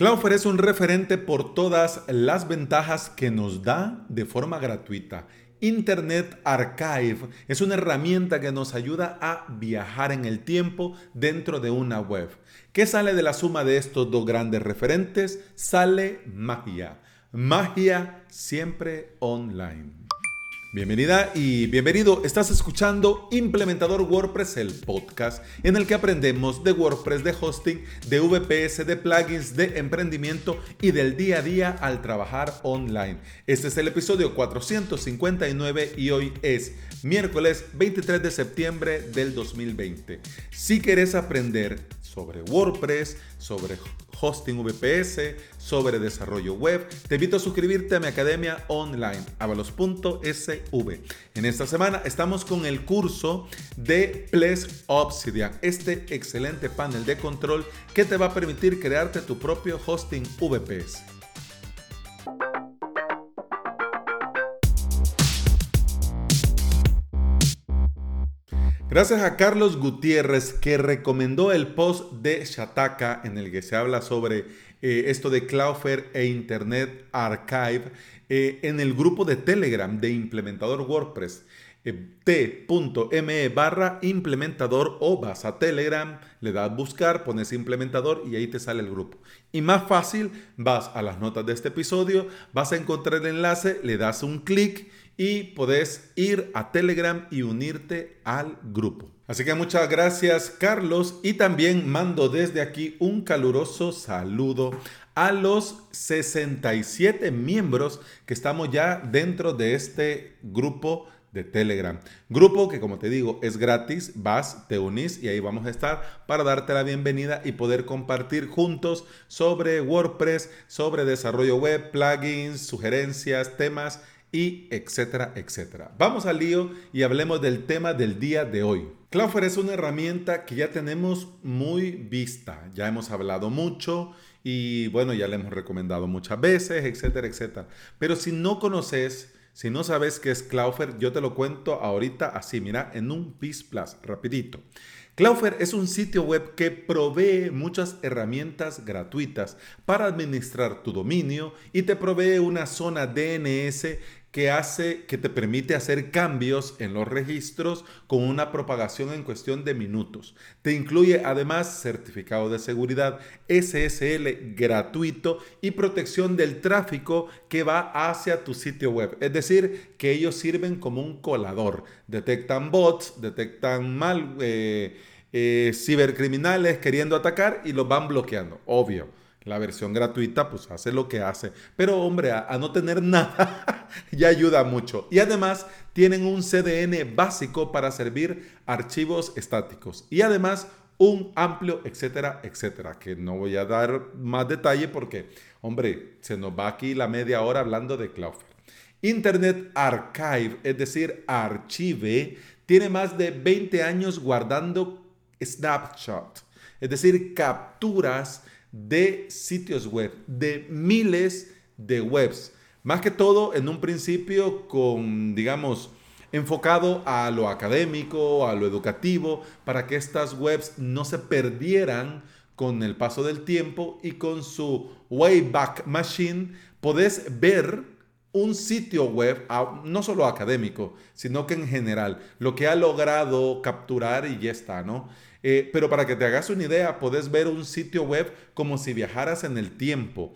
Cloudflare es un referente por todas las ventajas que nos da de forma gratuita. Internet Archive es una herramienta que nos ayuda a viajar en el tiempo dentro de una web. ¿Qué sale de la suma de estos dos grandes referentes? Sale magia. Magia siempre online. Bienvenida y bienvenido. Estás escuchando Implementador WordPress, el podcast en el que aprendemos de WordPress, de hosting, de VPS, de plugins, de emprendimiento y del día a día al trabajar online. Este es el episodio 459 y hoy es miércoles 23 de septiembre del 2020. Si quieres aprender sobre WordPress, sobre hosting VPS, sobre desarrollo web, te invito a suscribirte a mi academia online, avalos.sv. En esta semana estamos con el curso de Ples Obsidian, este excelente panel de control que te va a permitir crearte tu propio hosting VPS. Gracias a Carlos Gutiérrez que recomendó el post de Shataka en el que se habla sobre eh, esto de Cloudflare e Internet Archive eh, en el grupo de Telegram de implementador WordPress. Eh, t.me barra implementador o vas a Telegram, le das buscar, pones implementador y ahí te sale el grupo. Y más fácil, vas a las notas de este episodio, vas a encontrar el enlace, le das un clic y podés ir a Telegram y unirte al grupo. Así que muchas gracias Carlos y también mando desde aquí un caluroso saludo a los 67 miembros que estamos ya dentro de este grupo de Telegram. Grupo que como te digo es gratis, vas, te unís y ahí vamos a estar para darte la bienvenida y poder compartir juntos sobre WordPress, sobre desarrollo web, plugins, sugerencias, temas etcétera, etcétera. Vamos al lío y hablemos del tema del día de hoy. Cloudflare es una herramienta que ya tenemos muy vista, ya hemos hablado mucho y bueno, ya le hemos recomendado muchas veces, etcétera, etcétera. Pero si no conoces, si no sabes qué es Cloudflare, yo te lo cuento ahorita así, mira, en un PIS Plus, rapidito. Cloudflare es un sitio web que provee muchas herramientas gratuitas para administrar tu dominio y te provee una zona DNS que hace que te permite hacer cambios en los registros con una propagación en cuestión de minutos. Te incluye además certificado de seguridad SSL gratuito y protección del tráfico que va hacia tu sitio web. Es decir, que ellos sirven como un colador. Detectan bots, detectan mal eh, eh, cibercriminales queriendo atacar y los van bloqueando. Obvio. La versión gratuita pues hace lo que hace. Pero hombre, a, no tener nada ya ayuda mucho. Y además tienen un CDN básico para servir archivos estáticos. Y además un amplio, etcétera, etcétera. Que no voy a dar más detalle porque, hombre, se nos va aquí la media hora hablando de Cloudflare. Internet Archive, es decir, archive, tiene más de 20 años guardando snapshot, es decir, capturas de sitios web, de miles de webs. Más que todo en un principio con, digamos, enfocado a lo académico, a lo educativo, para que estas webs no se perdieran con el paso del tiempo y con su Wayback Machine podés ver un sitio web, no solo académico, sino que en general, lo que ha logrado capturar y ya está, ¿no? Eh, pero para que te hagas una idea, puedes ver un sitio web como si viajaras en el tiempo.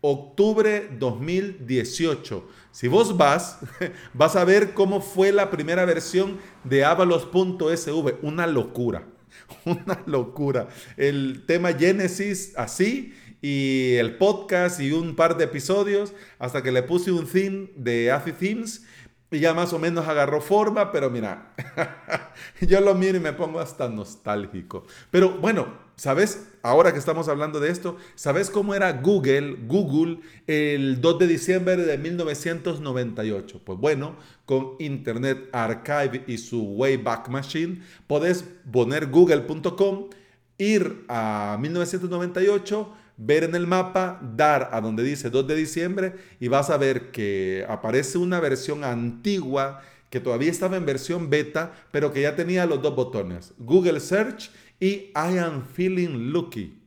Octubre 2018. Si vos vas, vas a ver cómo fue la primera versión de avalos.sv. Una locura. Una locura. El tema Genesis así y el podcast y un par de episodios hasta que le puse un theme de AFI Themes y ya más o menos agarró forma, pero mira, yo lo miro y me pongo hasta nostálgico. Pero bueno, ¿sabes? Ahora que estamos hablando de esto, ¿sabes cómo era Google, Google el 2 de diciembre de 1998? Pues bueno, con Internet Archive y su Wayback Machine, podés poner google.com, ir a 1998, ver en el mapa, dar a donde dice 2 de diciembre y vas a ver que aparece una versión antigua que todavía estaba en versión beta, pero que ya tenía los dos botones, Google Search y I am feeling lucky.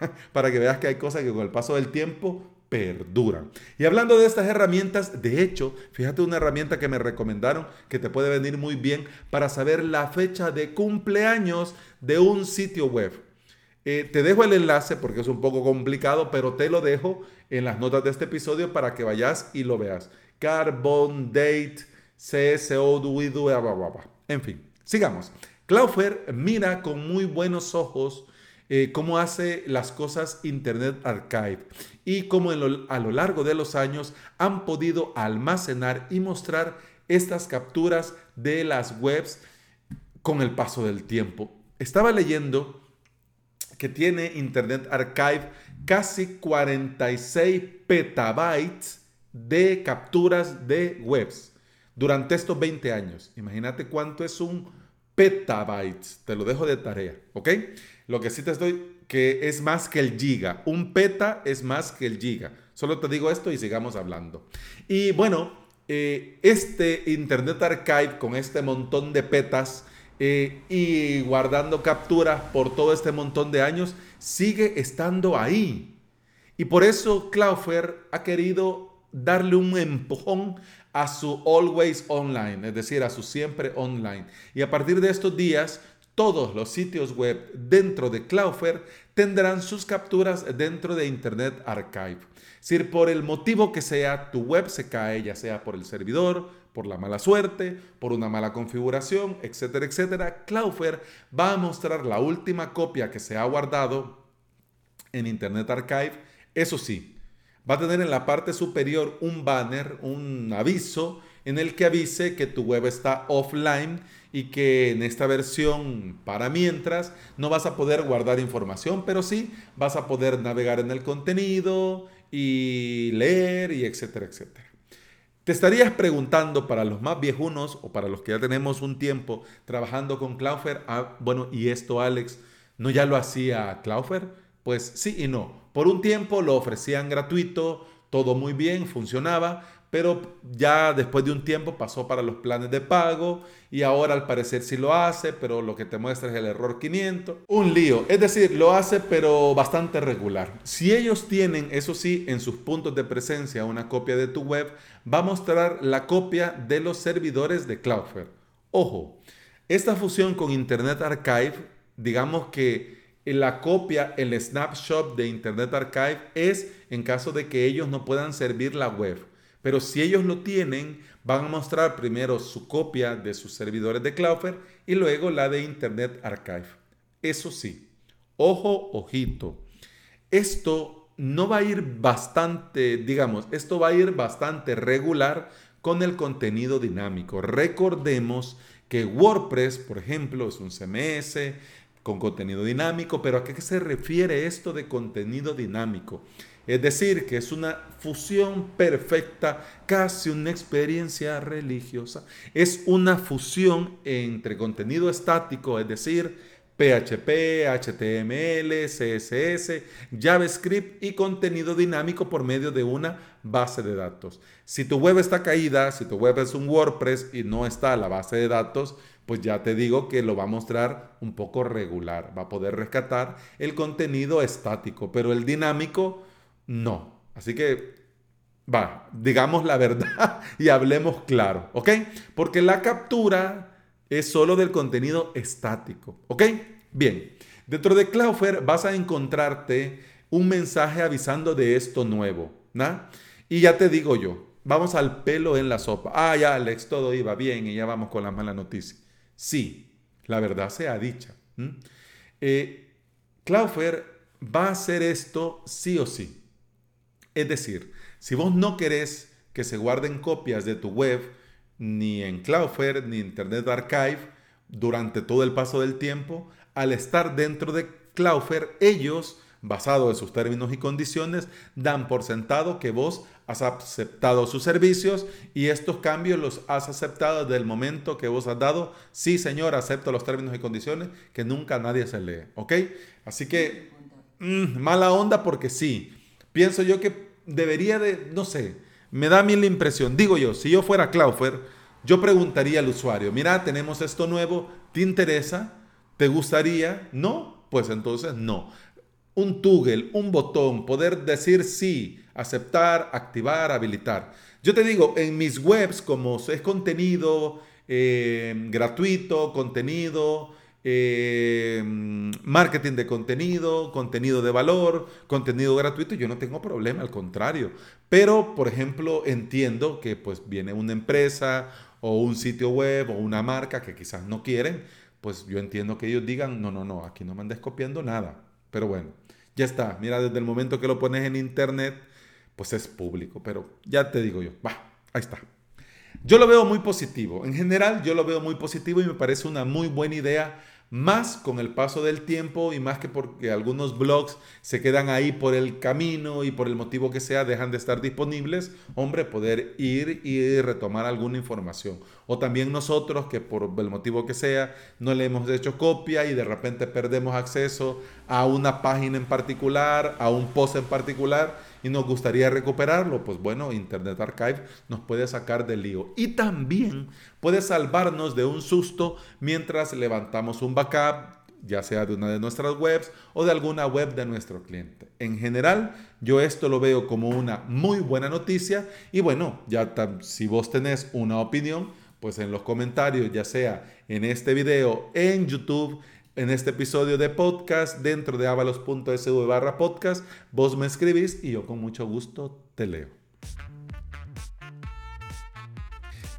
para que veas que hay cosas que con el paso del tiempo perduran. Y hablando de estas herramientas, de hecho, fíjate una herramienta que me recomendaron que te puede venir muy bien para saber la fecha de cumpleaños de un sitio web. Eh, te dejo el enlace porque es un poco complicado, pero te lo dejo en las notas de este episodio para que vayas y lo veas. Carbon Date, CSO, En fin, sigamos. Cloudflare mira con muy buenos ojos eh, cómo hace las cosas Internet Archive y cómo a lo largo de los años han podido almacenar y mostrar estas capturas de las webs con el paso del tiempo. Estaba leyendo que tiene Internet Archive casi 46 petabytes de capturas de webs durante estos 20 años. Imagínate cuánto es un petabytes. Te lo dejo de tarea, ¿ok? Lo que sí te estoy, que es más que el giga. Un peta es más que el giga. Solo te digo esto y sigamos hablando. Y bueno, eh, este Internet Archive con este montón de petas eh, y guardando capturas por todo este montón de años, sigue estando ahí. Y por eso Cloudflare ha querido darle un empujón a su always online, es decir, a su siempre online. Y a partir de estos días, todos los sitios web dentro de Cloudflare tendrán sus capturas dentro de Internet Archive. Si por el motivo que sea tu web se cae, ya sea por el servidor, por la mala suerte, por una mala configuración, etcétera, etcétera, Cloudflare va a mostrar la última copia que se ha guardado en Internet Archive. Eso sí, va a tener en la parte superior un banner, un aviso en el que avise que tu web está offline y que en esta versión para mientras no vas a poder guardar información, pero sí vas a poder navegar en el contenido y leer y etcétera, etcétera. Te estarías preguntando para los más viejunos o para los que ya tenemos un tiempo trabajando con Cloudflare, ah, bueno, ¿y esto Alex no ya lo hacía Cloudflare? Pues sí y no. Por un tiempo lo ofrecían gratuito, todo muy bien, funcionaba, pero ya después de un tiempo pasó para los planes de pago y ahora al parecer sí lo hace, pero lo que te muestra es el error 500. Un lío, es decir, lo hace pero bastante regular. Si ellos tienen, eso sí, en sus puntos de presencia una copia de tu web, va a mostrar la copia de los servidores de Cloudflare. Ojo, esta fusión con Internet Archive, digamos que la copia, el snapshot de Internet Archive es en caso de que ellos no puedan servir la web. Pero si ellos lo tienen, van a mostrar primero su copia de sus servidores de Cloudflare y luego la de Internet Archive. Eso sí, ojo, ojito. Esto no va a ir bastante, digamos, esto va a ir bastante regular con el contenido dinámico. Recordemos que WordPress, por ejemplo, es un CMS con contenido dinámico, pero ¿a qué se refiere esto de contenido dinámico? Es decir, que es una fusión perfecta, casi una experiencia religiosa. Es una fusión entre contenido estático, es decir, PHP, HTML, CSS, JavaScript y contenido dinámico por medio de una base de datos. Si tu web está caída, si tu web es un WordPress y no está la base de datos, pues ya te digo que lo va a mostrar un poco regular. Va a poder rescatar el contenido estático, pero el dinámico no. Así que, va, digamos la verdad y hablemos claro, ¿ok? Porque la captura es solo del contenido estático, ¿ok? Bien, dentro de Cloudflare vas a encontrarte un mensaje avisando de esto nuevo, ¿no? Y ya te digo yo, vamos al pelo en la sopa. Ah, ya, Alex, todo iba bien y ya vamos con la mala noticia. Sí, la verdad sea dicha. Eh, Cloudflare va a hacer esto sí o sí. Es decir, si vos no querés que se guarden copias de tu web ni en Cloudflare ni Internet Archive durante todo el paso del tiempo, al estar dentro de Cloudflare, ellos, basado en sus términos y condiciones, dan por sentado que vos has aceptado sus servicios y estos cambios los has aceptado desde el momento que vos has dado, sí señor, acepto los términos y condiciones, que nunca nadie se lee, ¿ok? Así que, mm, mala onda porque sí pienso yo que debería de, no sé, me da a mí la impresión, digo yo, si yo fuera Cloudflare, yo preguntaría al usuario, mira, tenemos esto nuevo, ¿te interesa? ¿Te gustaría? No, pues entonces no. un toggle, un botón, poder decir sí, aceptar, activar, habilitar. Yo te digo, en mis webs, como es contenido eh, gratuito, contenido, eh, marketing de contenido, contenido de valor, contenido gratuito, yo no tengo problema, al contrario. Pero, por ejemplo, entiendo que pues viene una empresa o un sitio web o una marca que quizás no quieren, pues yo entiendo que ellos digan, no, no, no, aquí no me andes copiando nada. Pero bueno, ya está. Mira, desde el momento que lo pones en internet, pues es público. Pero ya te digo yo, va, ahí está. Yo lo veo muy positivo. En general, yo lo veo muy positivo y me parece una muy buena idea más con el paso del tiempo y más que porque algunos blogs se quedan ahí por el camino y por el motivo que sea dejan de estar disponibles, hombre, poder ir y retomar alguna información. O también nosotros que por el motivo que sea no le hemos hecho copia y de repente perdemos acceso a una página en particular, a un post en particular y nos gustaría recuperarlo, pues bueno, Internet Archive nos puede sacar del lío. Y también puede salvarnos de un susto mientras levantamos un backup, ya sea de una de nuestras webs o de alguna web de nuestro cliente. En general, yo esto lo veo como una muy buena noticia y bueno, ya si vos tenés una opinión, pues en los comentarios, ya sea en este video, en YouTube, en este episodio de podcast dentro de avalos.sv barra podcast, vos me escribís y yo con mucho gusto te leo.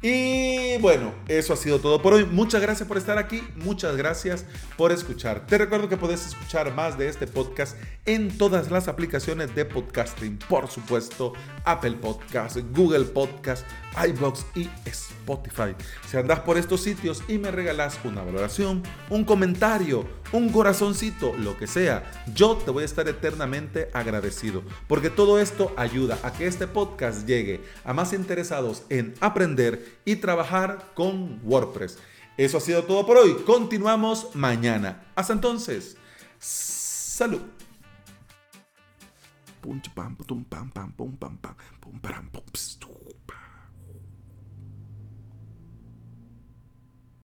Y bueno, eso ha sido todo por hoy. Muchas gracias por estar aquí, muchas gracias por escuchar. Te recuerdo que puedes escuchar más de este podcast en todas las aplicaciones de podcasting, por supuesto, Apple Podcast, Google Podcast, iBox y Spotify. Si andas por estos sitios y me regalas una valoración, un comentario, un corazoncito, lo que sea, yo te voy a estar eternamente agradecido, porque todo esto ayuda a que este podcast llegue a más interesados en aprender y trabajar con WordPress. Eso ha sido todo por hoy. Continuamos mañana. Hasta entonces. Salud. pam, pam, pam, pam, pam, pam.